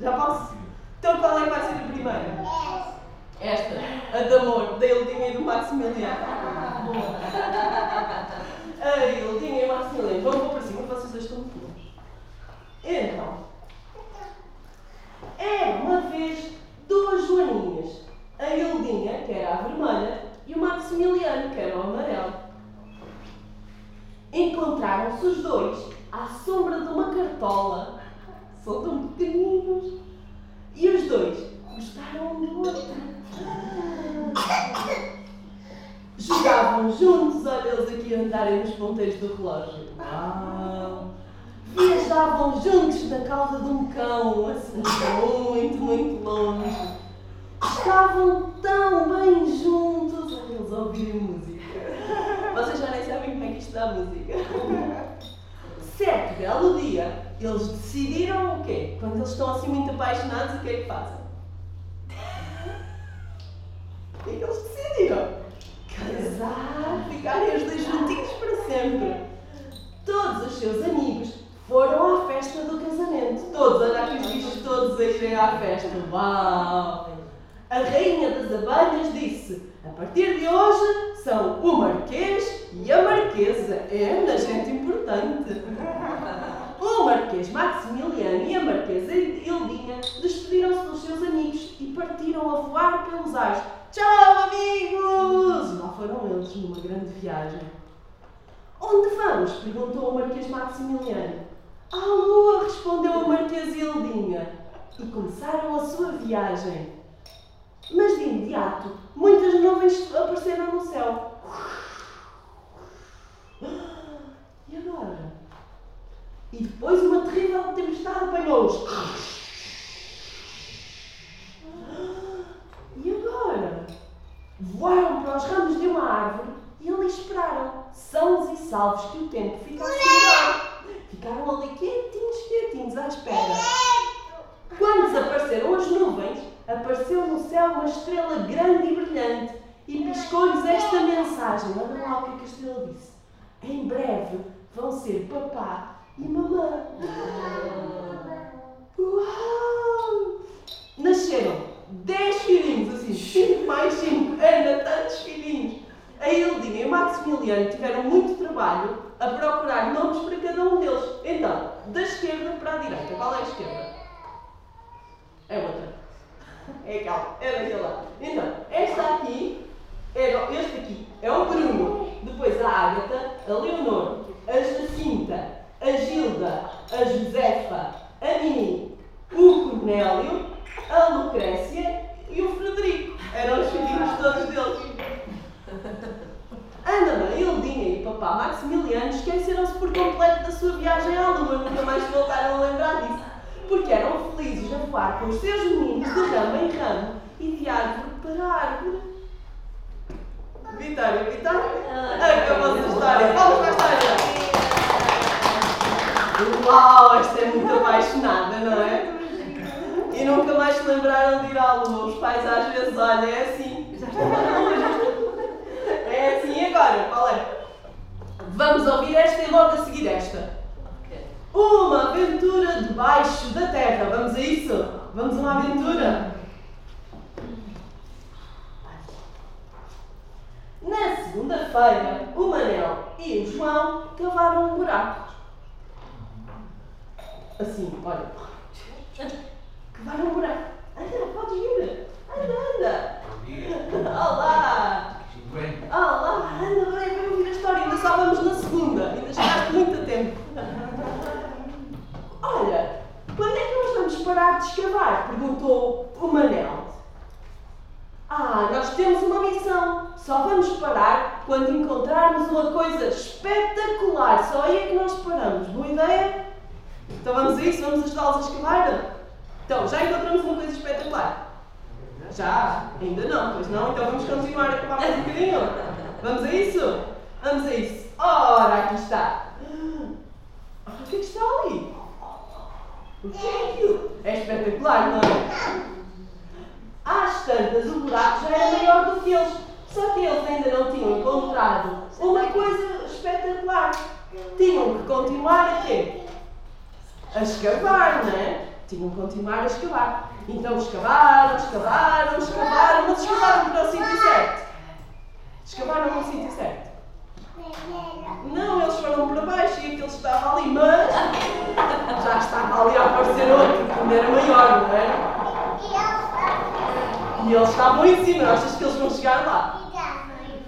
Já posso? Então qual é que vai ser a primeira? Esta, a de amor, da Eldinha e do Maximiliano. A Eldinha e Maximiliano. Vamos para cima, vocês dois estão longe. Então, era uma vez duas joaninhas. A Eldinha, que era a vermelha, e o Maximiliano, que era o amarelo. Encontraram-se os dois à sombra de uma cartola. São tão pequeninos. E os dois gostaram um do outro. Jogavam juntos, olha eles aqui a andarem nos ponteiros do relógio. Uau! Viajavam juntos na cauda de um cão, assim, muito, muito longe. Estavam tão bem juntos, olha eles a ouvirem música. Vocês já nem sabem como é que isto dá música. Certo belo dia, eles decidiram o quê? Quando eles estão assim muito apaixonados, o que é que fazem? O que é que eles decidiram? Casar, ficarem os dois juntinhos para sempre. Todos os seus amigos foram à festa do casamento. Todos, olha aqui os bichos todos a irem à festa. Uau! A rainha das abelhas disse: A partir de hoje são o Marquês e a Marquesa. É uma gente importante. O Marquês Maximiliano e a Marquesa Hildinha despediram-se dos seus amigos e partiram a voar pelos ares. Tchau, amigos! Lá foram eles numa grande viagem. Onde vamos? perguntou o Marquês Maximiliano. À lua, respondeu a Marquesa Hildinha. E começaram a sua viagem. Mas de imediato, muitas nuvens apareceram no céu. E agora? E depois uma terrível tempestade apanhou-os. E agora? Voaram para os ramos de uma árvore e ali esperaram, sãos e salvos, que o tempo ficasse melhor. Ficaram ali quietinhos, quietinhos, à espera. Quando desapareceram as nuvens, apareceu no céu uma estrela grande e brilhante e piscou-lhes esta mensagem. Olha lá o que, é que a estrela disse. Em breve vão ser papá e mamã. Uau! Nasceram 10 filhinhos, assim, 5 mais 5, Ana, tantos filhinhos. A Hildinha e tiveram muito trabalho a procurar nomes para cada um deles. Então, da esquerda para a direita, qual é a esquerda? É outra. É aquela, é daquele lado. Então, esta aqui, era, este aqui é o Bruno, depois a Ágata, a Leonor, a Jacinta, a Gilda, a Josefa, a Mimi, o Cornélio, a Lucrécia e o Frederico. Eram os filhinhos todos deles. Ana Maildinha e papá Maximiliano esqueceram-se por completo da sua viagem à Lua, nunca mais se voltaram a lembrar disso, porque eram felizes a voar com os seus meninos de ramo em ramo e de árvore para árvore. Vitória, Vitória, acabou-se a história. Vamos para a história! Uau, esta é muito apaixonada, não é? E nunca mais se lembraram de ir à lua. Os pais às vezes, olha, é assim. Agora, qual é? Vamos ouvir esta e logo a seguir esta. Uma aventura debaixo da terra. Vamos a isso? Vamos a uma aventura? Na segunda-feira, o Manel e o João cavaram um buraco. Assim, olha. Cavaram um buraco. Anda, podes vir. Anda, anda. Olá. Olá, anda, bem, vem ouvir a história. Ainda só vamos na segunda. Ainda chegaste muito a tempo. Olha, quando é que nós vamos parar de escavar? Perguntou o Manel. Ah, nós temos uma missão. Só vamos parar quando encontrarmos uma coisa espetacular. Só aí é que nós paramos. Boa ideia? Então vamos a isso? Vamos ajudá-los a escavar? Então, já encontramos uma coisa espetacular? Já? Ainda não, pois não? Então vamos continuar a cavar mais um bocadinho? Vamos a isso? Vamos a isso. Ora, aqui está. Olha o que é que está ali? O que é aquilo? É espetacular, não é? Às tantas, o buraco já era maior do que eles. Só que eles ainda não tinham encontrado uma coisa espetacular. Tinham que continuar a quê? A escavar, não é? tinham que continuar a escavar. Então escavaram, escavaram, escavaram, mas escavaram para o sítio certo. Escavaram no sítio certo. Não, eles foram para baixo e aquele estava ali, mas já estava ali a aparecer outro, que ainda era maior, não é? E eles estavam em cima, achas que eles vão chegar lá?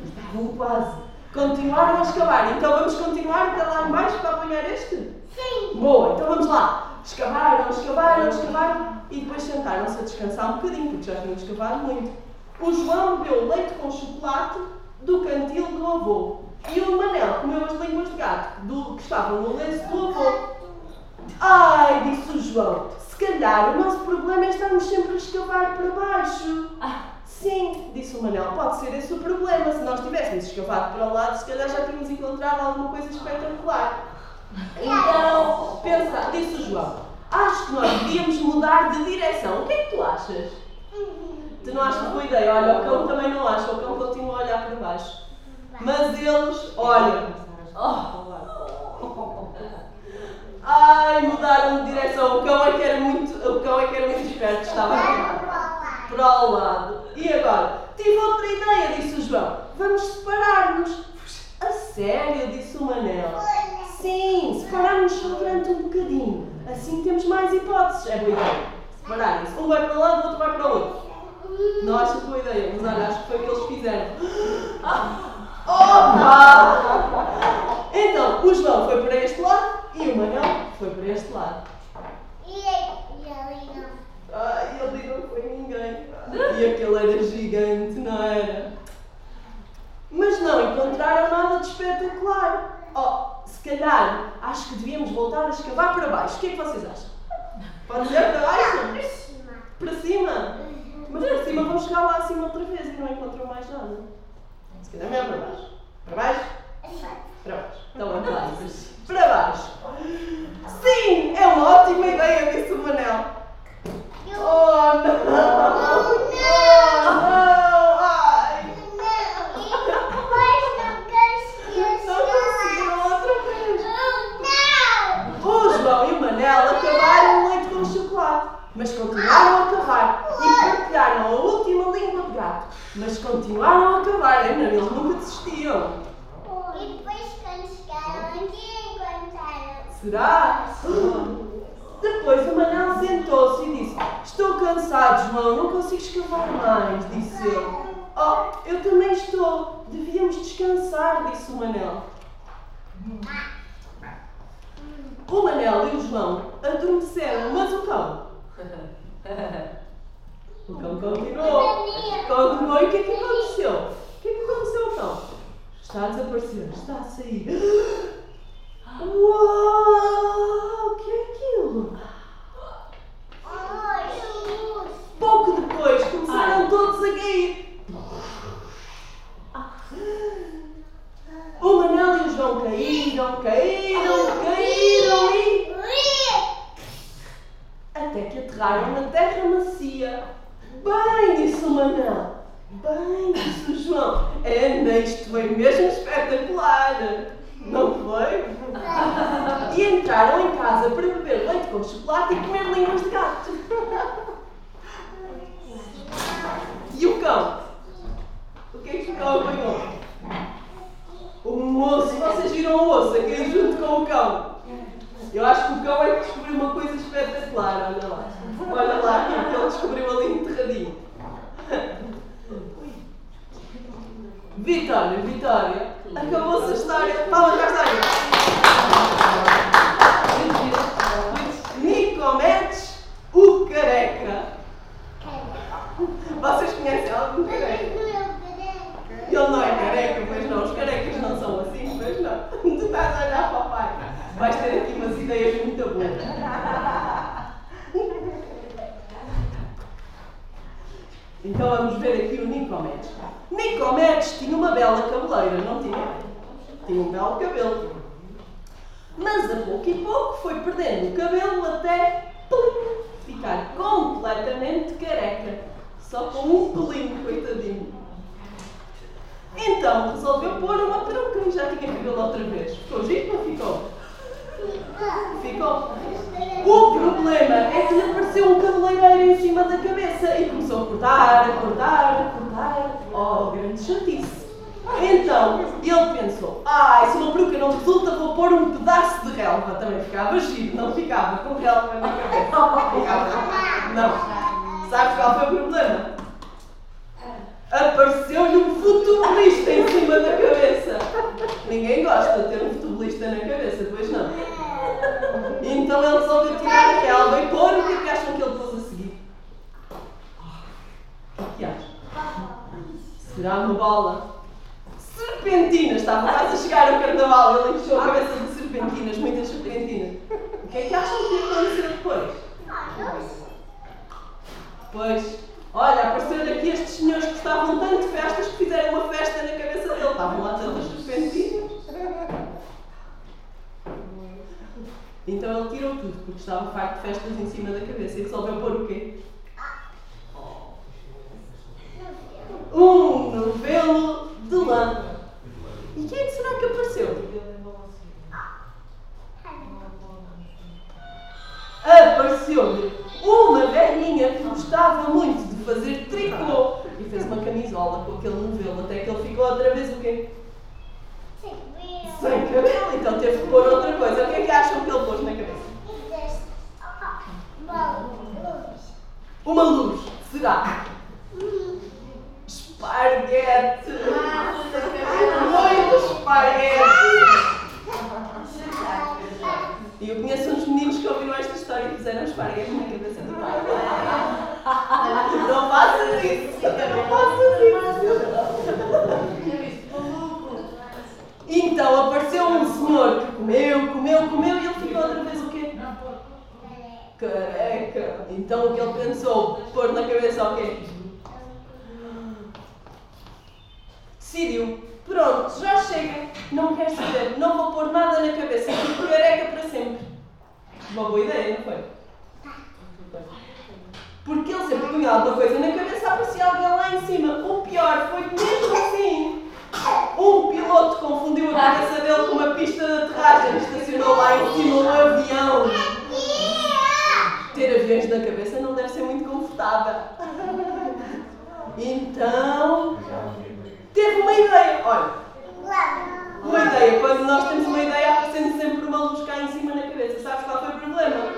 Estavam quase. Continuaram a escavar, então vamos continuar até lá embaixo para apanhar este? Sim. Boa, então vamos lá. Escavaram, escavaram, escavaram e depois sentaram-se a descansar um bocadinho, porque já tinham escavado muito. O João bebeu leite com chocolate do cantil do avô. E o Manel comeu as línguas de gato do, que estavam no lenço do avô. Ai, disse o João, se calhar o nosso problema é estarmos sempre a escavar para baixo. Sim, disse o Manel, pode ser esse o problema. Se nós tivéssemos escavado para o lado, se calhar já tínhamos encontrado alguma coisa espetacular. Então, pensa, disse o João, acho que nós devíamos mudar de direção. O que é que tu achas? Tu não achas boa ideia? Olha, o cão também não acha, o cão continua a olhar para baixo. Mas eles, olha, ai, mudaram de direção. O cão é que era muito, o cão é que era muito esperto, estava a para o lado. E agora? Tive outra ideia, disse o João. Vamos separar-nos. A sério, disse o Manel. Sim, separar-nos só durante um bocadinho. Assim temos mais hipóteses. É boa ideia. Separarem-se. Um vai para um lado, o outro vai para o outro. Não achas boa ideia, mas olha, acho que foi o que eles fizeram. Opa! Então, o João foi para este lado e o Manel foi para este lado. Ai, ele não foi ninguém. E aquele era gigante, não era? Mas não encontraram nada de espetacular. Oh, se calhar, acho que devíamos voltar a escavar para baixo. O que é que vocês acham? Pode ser para baixo? Para cima? Mas para cima vão chegar lá acima outra vez e não encontram mais nada. Se calhar melhor para baixo. Para baixo? Para baixo. Então lá. Para baixo. Sim, é uma ótima ideia, disse o Manel. Oh não! Oh não! Ai! Não conseguiram outra vez! O João e o Manel acabaram o leite com chocolate, mas continuaram a cavar e partilharam a última mas continuaram a cavar, ainda eles nunca desistiam. Será? Depois o Manel sentou-se e disse: Estou cansado, João, não consigo escavar mais, disse ele. Oh, eu também estou. Devíamos descansar, disse o Manel. O Manel e o João adormeceram, mas o cão. O cão continuou. Continuou e o que é que aconteceu? O que é que aconteceu cão? Está a desaparecer, está a sair. Uau! O que é aquilo? Pouco depois começaram todos a cair. O Manel e o João caíram, caíram, caíram e. Até que aterraram na terra macia. Bem, disse o Manel. Bem, disse o João. É, isto foi mesmo espetacular. Não foi? E entraram em casa para beber leite com chocolate e comer línguas de gato. O cão? O que é que o cão apanhou? O osso, vocês viram o osso aqui junto com o cão? Eu acho que o cão é que descobriu uma coisa espetacular, olha lá. Olha lá, o que ele descobriu ali enterradinho. Vitória, Vitória, acabou-se a história. Palmas para a. Nicomedes, o careca. Vocês conhecem algum careca? Ele não é careca, pois não. Os carecas não são assim, pois não. Tu estás a olhar para o pai. Vais ter aqui umas ideias muito boas. Então vamos ver aqui o Nicomedes. Nicomedes tinha uma bela cabeleira, não tinha? Tinha um belo cabelo. Mas a pouco e pouco foi perdendo o cabelo até pum, ficar completamente careca. Só com um pelinho, coitadinho. Então resolveu pôr uma peruca e já tinha cabelo outra vez. Ficou giro ou ficou? Ficou. O problema é que lhe apareceu um cabeleireiro em cima da cabeça e começou a cortar, a cortar, a cortar. Oh, grande chatice. Então, ele pensou, ah, se uma peruca não resulta, vou pôr um pedaço de relva. Também ficava giro, não ficava com relva na cabeça. Ficava. Não. Sabes qual foi o problema? Apareceu-lhe um futebolista em cima da cabeça. Ninguém gosta de ter um futebolista na cabeça, pois não. Então ele resolveu tirar a relva e pôr o que é que acham que ele pôs a seguir? O que é acham? Será uma bola? Serpentinas! Estava quase a chegar ao carnaval, ele encheu a cabeça de serpentinas, muitas serpentinas. O que é que acham que aconteceu depois? Pois, olha, apareceram aqui estes senhores que estavam tanto festas que fizeram uma festa na cabeça dele. Estavam lá tantas serpentinas. Então ele tirou tudo, porque estava farto de festas em cima da cabeça e resolveu pôr o quê? Um novelo de lã. E quem é que será que apareceu? Apareceu-lhe uma velhinha que gostava muito de fazer tricô e fez uma camisola com aquele novelo até que ele ficou outra vez o quê? Sem cabelo. Então teve que pôr outra coisa. O que é que acham que ele pôs na cabeça? Uma luz. Será? Esparguete! Muito esparguete! E eu conheço uns meninos que ouviram esta história e fizeram esparguete na cabeça do pai. Não faças isso! Não faças isso! Então apareceu um senhor que comeu, comeu, comeu e ele ficou outra vez o quê? Então o que ele pensou? Pôr na cabeça o quê? decidiu, pronto, já chega, não quer saber, não vou pôr nada na cabeça, fico careca para sempre. Uma boa ideia, não foi? Porque ele sempre punha alguma coisa na cabeça, aparecia alguém lá em cima. O pior foi que mesmo assim, um piloto confundiu a cabeça dele com uma pista de aterragem, estacionou lá em cima um avião. Ter aviões na cabeça não deve ser muito confortável. Então, teve uma ideia. Olha, uma ideia. Quando nós temos uma ideia, aparecendo sempre uma luz cá em cima na cabeça. Sabes qual foi o problema?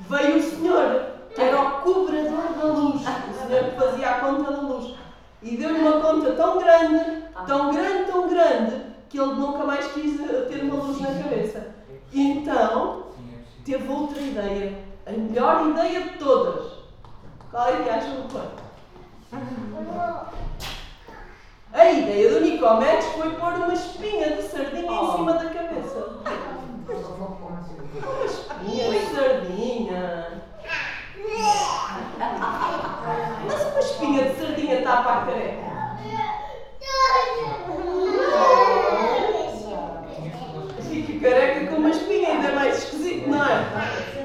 Veio o senhor, que era o cobrador da luz. O senhor que fazia a conta da luz. E deu-lhe uma conta tão grande, tão grande, tão grande, que ele nunca mais quis ter uma luz na cabeça. Então, teve outra ideia. A melhor ideia de todas. Qual é que acham que foi? A ideia do Nicomedes foi pôr uma espinha de sardinha em cima da cabeça. Uma espinha de sardinha. Mas uma espinha de sardinha tapa a careca. Fica careca com uma espinha, ainda mais esquisito, não é?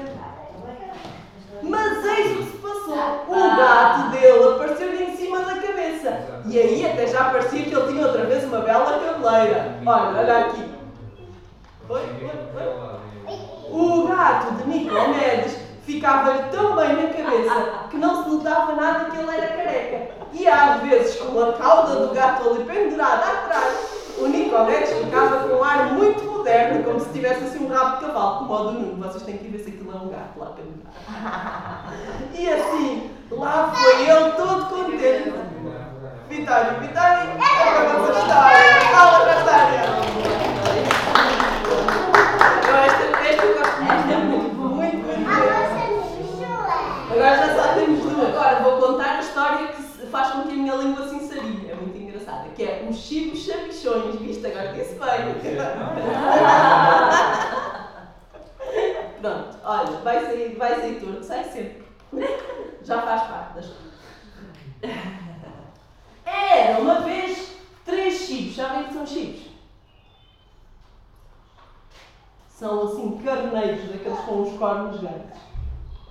Mas eis o que se passou. O gato dele apareceu-lhe em cima da cabeça. E aí até já parecia que ele tinha outra vez uma bela cabeleira. Olha, olha aqui. Oi, oi, oi. O gato de Nicomedes ficava-lhe tão bem na cabeça que não se notava nada que ele era careca. E às vezes, com a cauda do gato ali pendurada atrás, o Nicomedes ficava com um ar muito moderno, como se tivesse assim um rabo de cavalo, como o do Nuno. Vocês têm que ver se aquilo é um gato lá pendurado. E assim, lá foi ele todo contente. Vitória, Vitória, é a para a história. Esta, esta eu gosto muito, é muito, muito, muito. Agora já só temos duas. Agora vou contar a história que faz com que a minha língua se ensarilhe. É muito engraçada. Que é os chibos chabichões. Viste? Agora disse bem. Pronto, olha, vai sair, vai sair tudo. Sai sempre. Já faz parte das coisas. Era uma vez três chibos. Sabem o que são chibos? São assim carneiros, daqueles com os cornos grandes.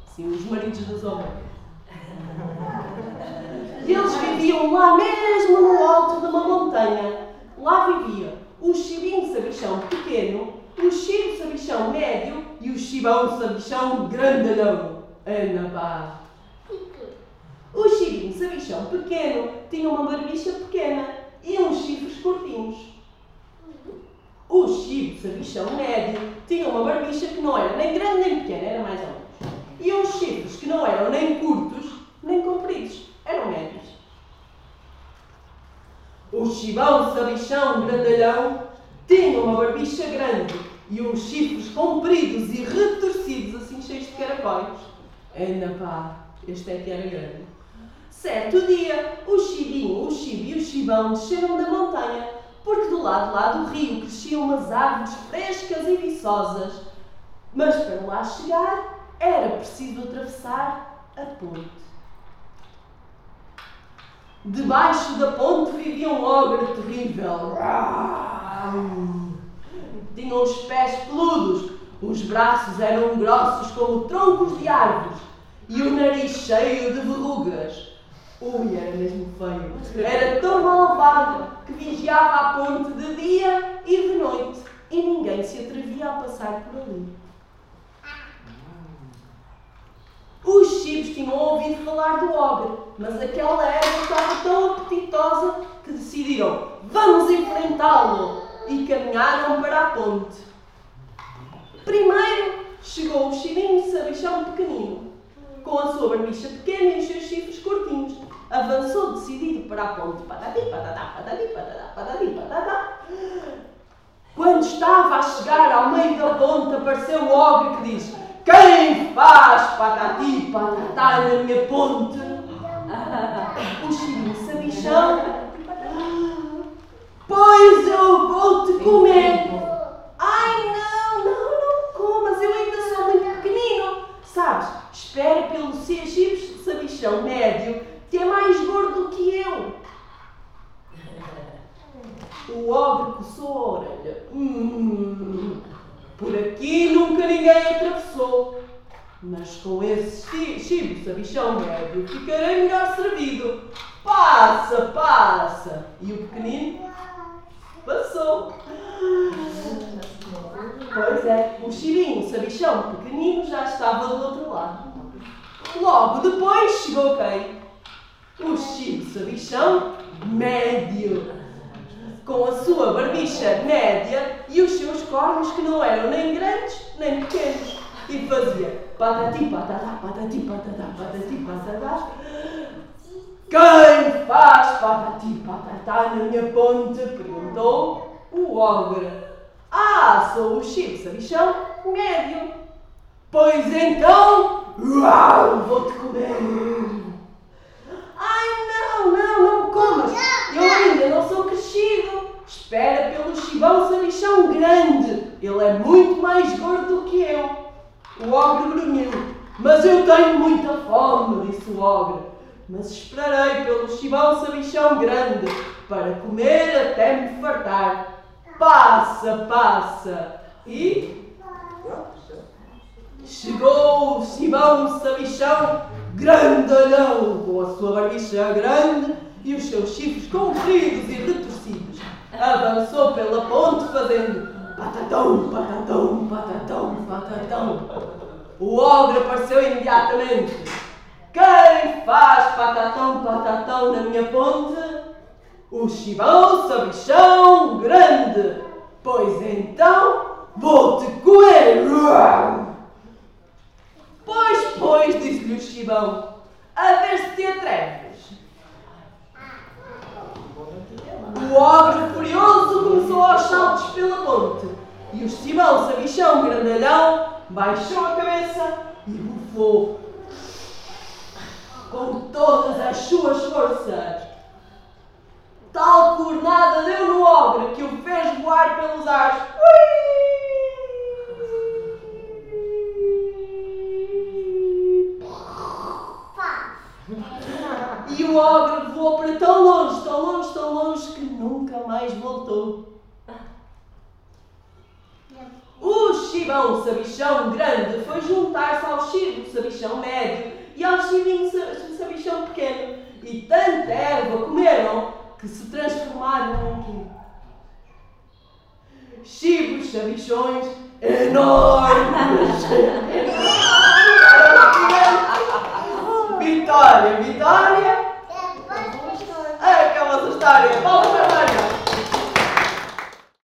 Assim, os maridos das ovelhas. Eles viviam lá mesmo no alto de uma montanha. Lá vivia um chibinho sabichão pequeno o chibo sabichão médio e o chibão sabichão grandalhão. Ana pá! O chibinho sabichão pequeno tinha uma barbicha pequena e uns chifres curtinhos. O chibo sabichão médio tinha uma barbicha que não era nem grande nem pequena, era mais ou menos. E uns chifres que não eram nem curtos nem compridos, eram médios. O chibão sabichão grandalhão tinha uma barbicha grande e uns chifres compridos e retorcidos, assim cheios de caracóis. Anda pá, este é que era grande. Certo dia, o chibinho, o chibo e o chibão desceram da montanha, porque do lado lá do rio cresciam umas árvores frescas e viçosas. Mas para lá chegar, era preciso atravessar a ponte. Debaixo da ponte vivia um ogre terrível. Tinha os pés peludos, os braços eram grossos como troncos de árvores e o nariz cheio de verrugas. Ui, era mesmo feio. Era tão malvado que vigiava a ponte de dia e de noite e ninguém se atrevia a passar por ali. Os chibos tinham ouvido falar do ogre, mas aquela erva estava tão apetitosa que decidiram: vamos enfrentá-lo! E caminharam para a ponte. Primeiro chegou o chibinho sabichão pequenino, com a sua barbicha pequena e os seus chifres curtinhos. Avançou decidido para a ponte. Patati, patatá, patati, patatá, patati, patatá. Quando estava a chegar ao meio da ponte, apareceu o ogre que diz: Quem faz patati, patatá na minha ponte? O chibinho sabichão. Pois eu vou te comer. Ai não, não, não comas, eu ainda sou muito pequenino. Sabes, espere pelo chibos sabichão médio, que é mais gordo que eu. O ogre coçou a orelha. Hum, por aqui nunca ninguém atravessou. Mas com esse chibo sabichão médio ficarei melhor servido. Passa, passa. E o pequenino passou. Pois é, o chibinho sabichão pequenino já estava do outro lado. Logo depois chegou quem? O chibo sabichão médio com a sua barbicha média e os seus cornos que não eram nem grandes nem pequenos. E fazia patati patatá, patati patatá, patati patatá. Quem faz patati patatá na minha ponte? Perguntou o ogre. Ah, sou o Chico Sabichão médio. Pois então, uau, vou-te comer. Ai, não, não, não comas. Eu ainda não sou crescido. Espera pelo chibão sabichão grande. Ele é muito mais gordo do que eu. O ogre grunhiu. Mas eu tenho muita fome, disse o ogre. Mas esperarei pelo chibão sabichão grande para comer até me fartar. Passa, passa. E chegou o chibão sabichão grandalhão, com a sua barbicha grande e os seus chifres compridos e retorcidos. Avançou pela ponte fazendo patatão, patatão, patatão, patatão. O ogre apareceu imediatamente. Quem faz patatão, patatão na minha ponte? O chibão sabichão grande. Pois então, vou-te comer. Pois, pois, disse-lhe o chibão, a ver se te atreves. O ogre furioso começou aos saltos pela ponte e o chibão sabichão grandalhão baixou a cabeça e bufou com todas as suas forças. Tal cornada deu no ogre que o fez voar pelos ares. E o ogre voou para tão longe, tão longe, tão longe que nunca mais voltou. O chibão sabichão grande foi juntar-se ao chibo sabichão médio e ao chibinho sabichão pequeno. E tanta erva comeram que se transformaram em quê? Chibos sabichões enormes. Vitória, Vitória Acabou essa história. Vamos para